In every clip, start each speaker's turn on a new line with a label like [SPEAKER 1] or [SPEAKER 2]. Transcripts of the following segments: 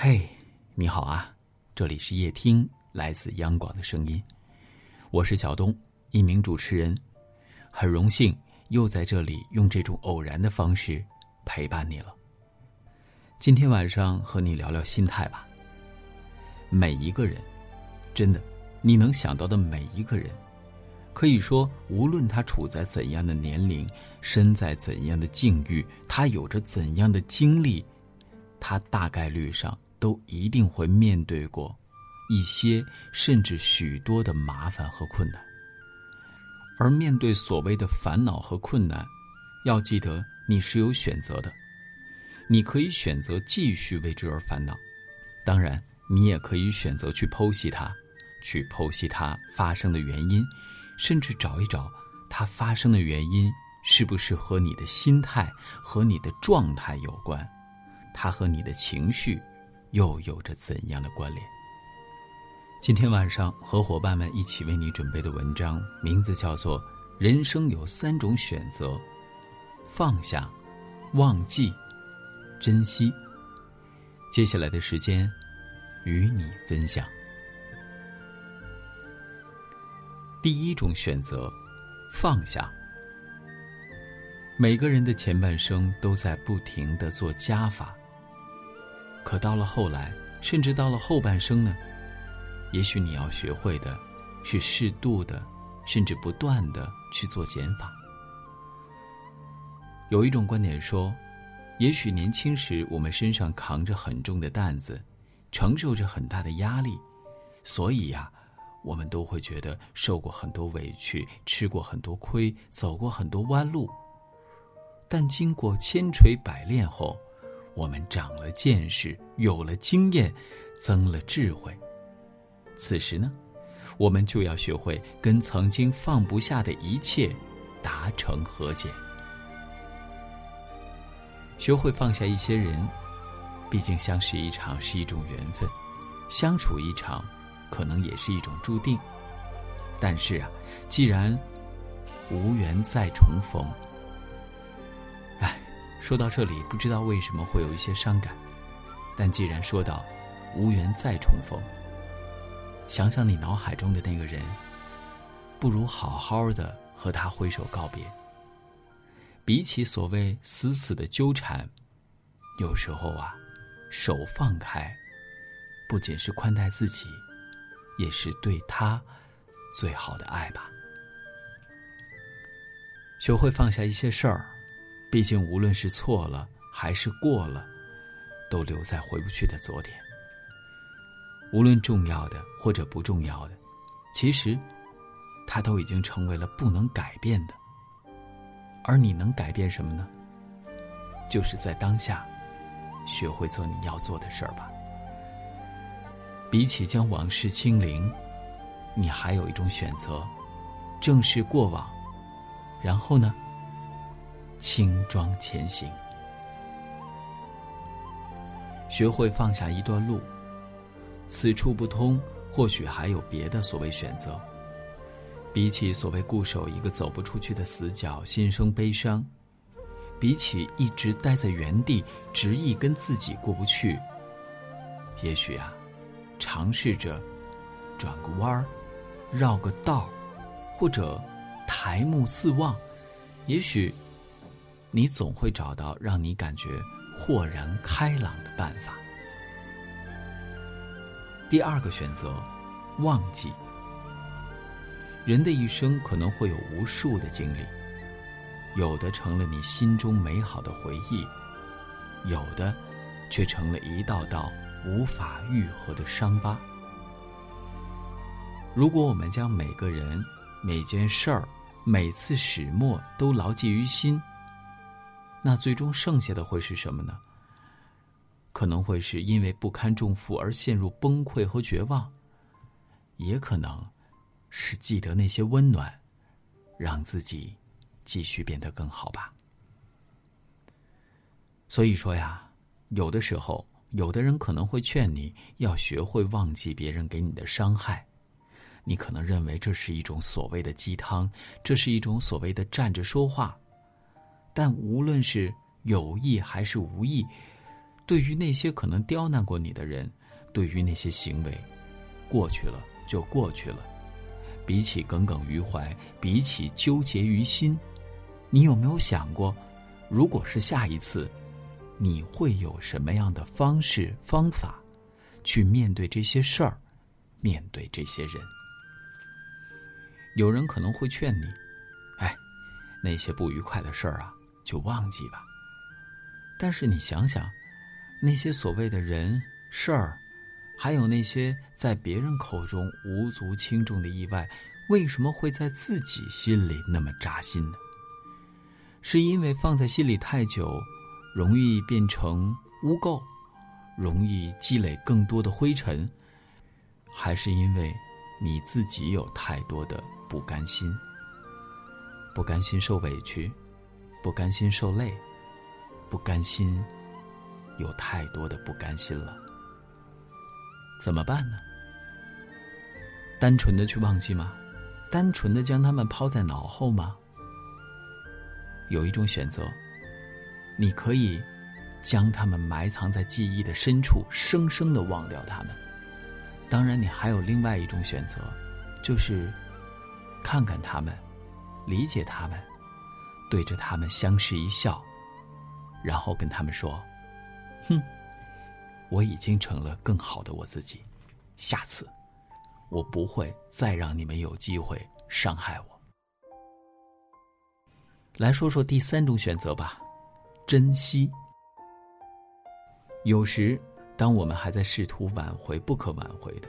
[SPEAKER 1] 嘿，你好啊，这里是夜听，来自央广的声音，我是小东，一名主持人，很荣幸又在这里用这种偶然的方式陪伴你了。今天晚上和你聊聊心态吧。每一个人，真的，你能想到的每一个人，可以说，无论他处在怎样的年龄，身在怎样的境遇，他有着怎样的经历，他大概率上。都一定会面对过一些甚至许多的麻烦和困难，而面对所谓的烦恼和困难，要记得你是有选择的，你可以选择继续为之而烦恼，当然，你也可以选择去剖析它，去剖析它发生的原因，甚至找一找它发生的原因是不是和你的心态和你的状态有关，它和你的情绪。又有着怎样的关联？今天晚上和伙伴们一起为你准备的文章，名字叫做《人生有三种选择：放下、忘记、珍惜》。接下来的时间，与你分享。第一种选择：放下。每个人的前半生都在不停的做加法。可到了后来，甚至到了后半生呢，也许你要学会的，是适度的，甚至不断的去做减法。有一种观点说，也许年轻时我们身上扛着很重的担子，承受着很大的压力，所以呀，我们都会觉得受过很多委屈，吃过很多亏，走过很多弯路。但经过千锤百炼后，我们长了见识，有了经验，增了智慧。此时呢，我们就要学会跟曾经放不下的一切达成和解，学会放下一些人。毕竟相识一场是一种缘分，相处一场，可能也是一种注定。但是啊，既然无缘再重逢。说到这里，不知道为什么会有一些伤感，但既然说到无缘再重逢，想想你脑海中的那个人，不如好好的和他挥手告别。比起所谓死死的纠缠，有时候啊，手放开，不仅是宽待自己，也是对他最好的爱吧。学会放下一些事儿。毕竟，无论是错了还是过了，都留在回不去的昨天。无论重要的或者不重要的，其实，它都已经成为了不能改变的。而你能改变什么呢？就是在当下，学会做你要做的事儿吧。比起将往事清零，你还有一种选择：正视过往，然后呢？轻装前行，学会放下一段路，此处不通，或许还有别的所谓选择。比起所谓固守一个走不出去的死角，心生悲伤；比起一直待在原地，执意跟自己过不去，也许啊，尝试着转个弯儿，绕个道，或者抬目四望，也许。你总会找到让你感觉豁然开朗的办法。第二个选择，忘记。人的一生可能会有无数的经历，有的成了你心中美好的回忆，有的却成了一道道无法愈合的伤疤。如果我们将每个人、每件事儿、每次始末都牢记于心，那最终剩下的会是什么呢？可能会是因为不堪重负而陷入崩溃和绝望，也可能是记得那些温暖，让自己继续变得更好吧。所以说呀，有的时候，有的人可能会劝你要学会忘记别人给你的伤害，你可能认为这是一种所谓的鸡汤，这是一种所谓的站着说话。但无论是有意还是无意，对于那些可能刁难过你的人，对于那些行为，过去了就过去了。比起耿耿于怀，比起纠结于心，你有没有想过，如果是下一次，你会有什么样的方式方法，去面对这些事儿，面对这些人？有人可能会劝你：“哎，那些不愉快的事儿啊，就忘记吧。”但是你想想，那些所谓的人事儿，还有那些在别人口中无足轻重的意外，为什么会在自己心里那么扎心呢？是因为放在心里太久，容易变成污垢，容易积累更多的灰尘，还是因为你自己有太多的不甘心？不甘心受委屈，不甘心受累。不甘心，有太多的不甘心了，怎么办呢？单纯的去忘记吗？单纯的将他们抛在脑后吗？有一种选择，你可以将他们埋藏在记忆的深处，生生的忘掉他们。当然，你还有另外一种选择，就是看看他们，理解他们，对着他们相视一笑。然后跟他们说：“哼，我已经成了更好的我自己，下次我不会再让你们有机会伤害我。”来说说第三种选择吧，珍惜。有时，当我们还在试图挽回不可挽回的，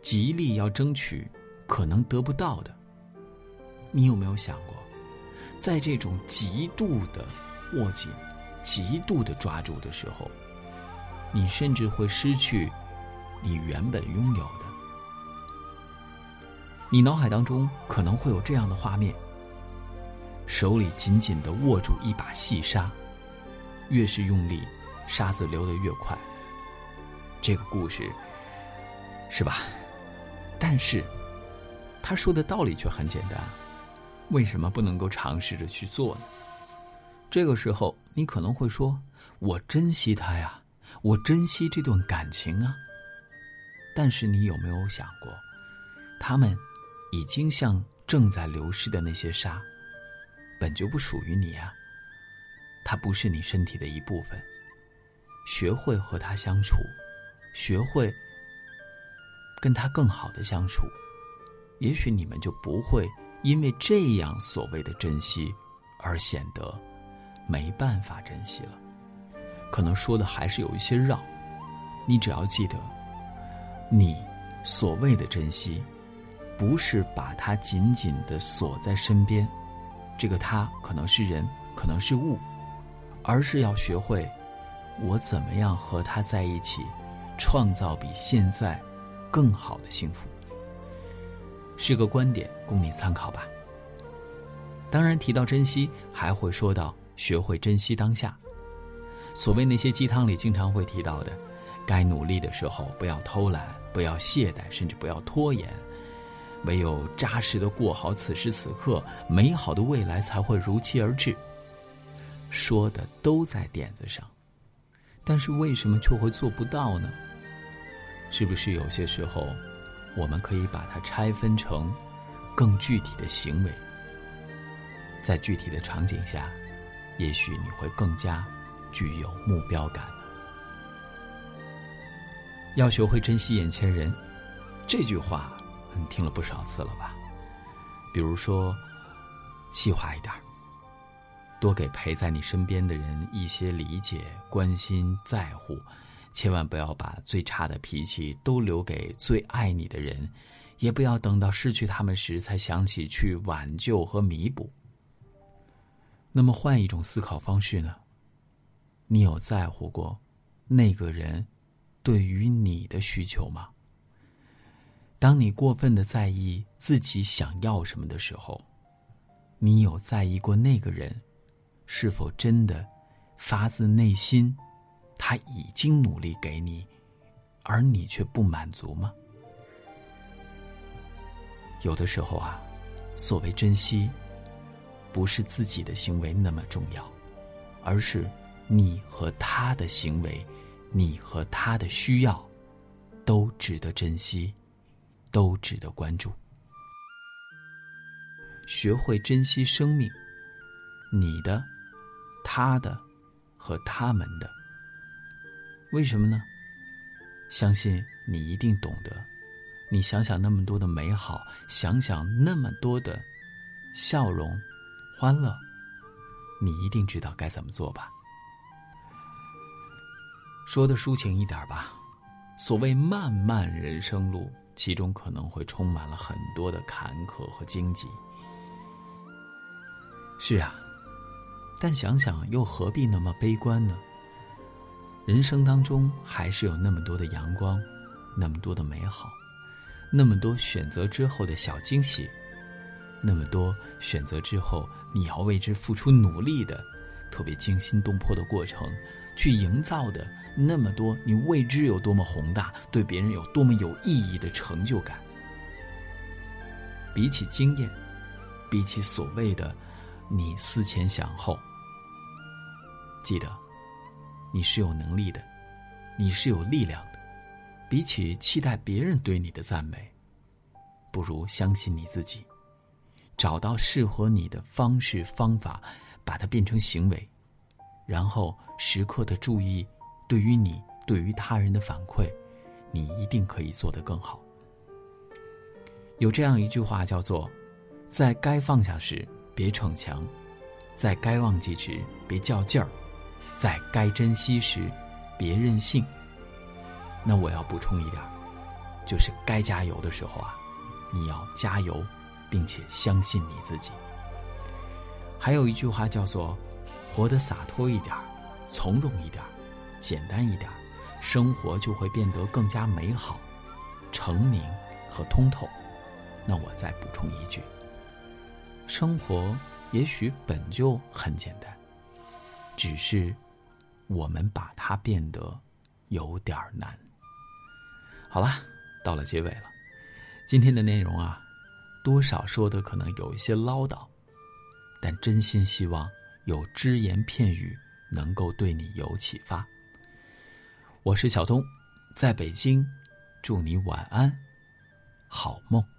[SPEAKER 1] 极力要争取可能得不到的，你有没有想过，在这种极度的握紧？极度的抓住的时候，你甚至会失去你原本拥有的。你脑海当中可能会有这样的画面：手里紧紧的握住一把细沙，越是用力，沙子流得越快。这个故事是吧？但是他说的道理却很简单，为什么不能够尝试着去做呢？这个时候，你可能会说：“我珍惜他呀，我珍惜这段感情啊。”但是，你有没有想过，他们已经像正在流失的那些沙，本就不属于你啊。它不是你身体的一部分。学会和他相处，学会跟他更好的相处，也许你们就不会因为这样所谓的珍惜而显得。没办法珍惜了，可能说的还是有一些绕。你只要记得，你所谓的珍惜，不是把它紧紧的锁在身边，这个他可能是人，可能是物，而是要学会，我怎么样和他在一起，创造比现在更好的幸福。是个观点，供你参考吧。当然，提到珍惜，还会说到。学会珍惜当下。所谓那些鸡汤里经常会提到的，该努力的时候不要偷懒，不要懈怠，甚至不要拖延。唯有扎实的过好此时此刻，美好的未来才会如期而至。说的都在点子上，但是为什么却会做不到呢？是不是有些时候，我们可以把它拆分成更具体的行为，在具体的场景下？也许你会更加具有目标感要学会珍惜眼前人，这句话你听了不少次了吧？比如说，细化一点多给陪在你身边的人一些理解、关心、在乎，千万不要把最差的脾气都留给最爱你的人，也不要等到失去他们时才想起去挽救和弥补。那么换一种思考方式呢？你有在乎过那个人对于你的需求吗？当你过分的在意自己想要什么的时候，你有在意过那个人是否真的发自内心，他已经努力给你，而你却不满足吗？有的时候啊，所谓珍惜。不是自己的行为那么重要，而是你和他的行为你和他的需要都值得珍惜，都值得关注。学会珍惜生命，你的、他的和他们的。为什么呢？相信你一定懂得。你想想那么多的美好，想想那么多的笑容、欢乐，你一定知道该怎么做吧？说的抒情一点吧，所谓漫漫人生路，其中可能会充满了很多的坎坷和荆棘。是啊，但想想又何必那么悲观呢？人生当中还是有那么多的阳光，那么多的美好，那么多选择之后的小惊喜，那么多选择之后你要为之付出努力的特别惊心动魄的过程，去营造的那么多你未知有多么宏大，对别人有多么有意义的成就感。比起经验，比起所谓的。你思前想后，记得，你是有能力的，你是有力量的。比起期待别人对你的赞美，不如相信你自己，找到适合你的方式方法，把它变成行为，然后时刻的注意，对于你对于他人的反馈，你一定可以做得更好。有这样一句话叫做：“在该放下时。”别逞强，在该忘记时别较劲儿，在该珍惜时别任性。那我要补充一点，就是该加油的时候啊，你要加油，并且相信你自己。还有一句话叫做：活得洒脱一点，从容一点，简单一点，生活就会变得更加美好、澄明和通透。那我再补充一句。生活也许本就很简单，只是我们把它变得有点难。好了，到了结尾了，今天的内容啊，多少说的可能有一些唠叨，但真心希望有只言片语能够对你有启发。我是小东，在北京，祝你晚安，好梦。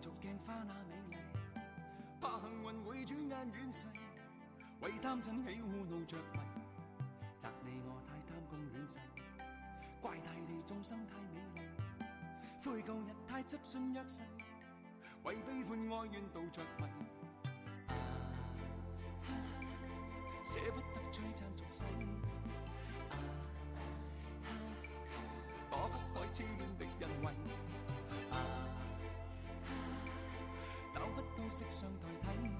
[SPEAKER 2] 俗镜花那美丽，怕幸运会转眼远逝，为贪嗔喜恶怒着迷，责你我太贪功恋势，怪大地众生太美丽，悔旧日太执信约誓，为悲欢哀怨妒着迷，舍不得璀璨俗世，躲不开痴恋的色相代替。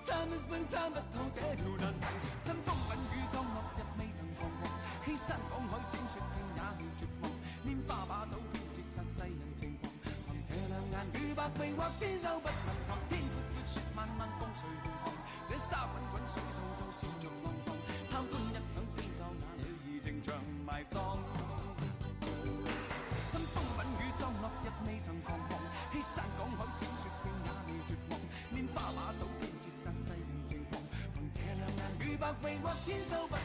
[SPEAKER 2] 参一生参不透这条难题，跟风吻雨撞落日未曾彷徨，欺山赶海千雪径也未绝望，拈花把酒偏折煞世人情狂，凭这两眼与百臂或千手不能防，天阔阔雪漫漫风随浪航，这沙滚滚水皱皱笑着浪为我牵手吧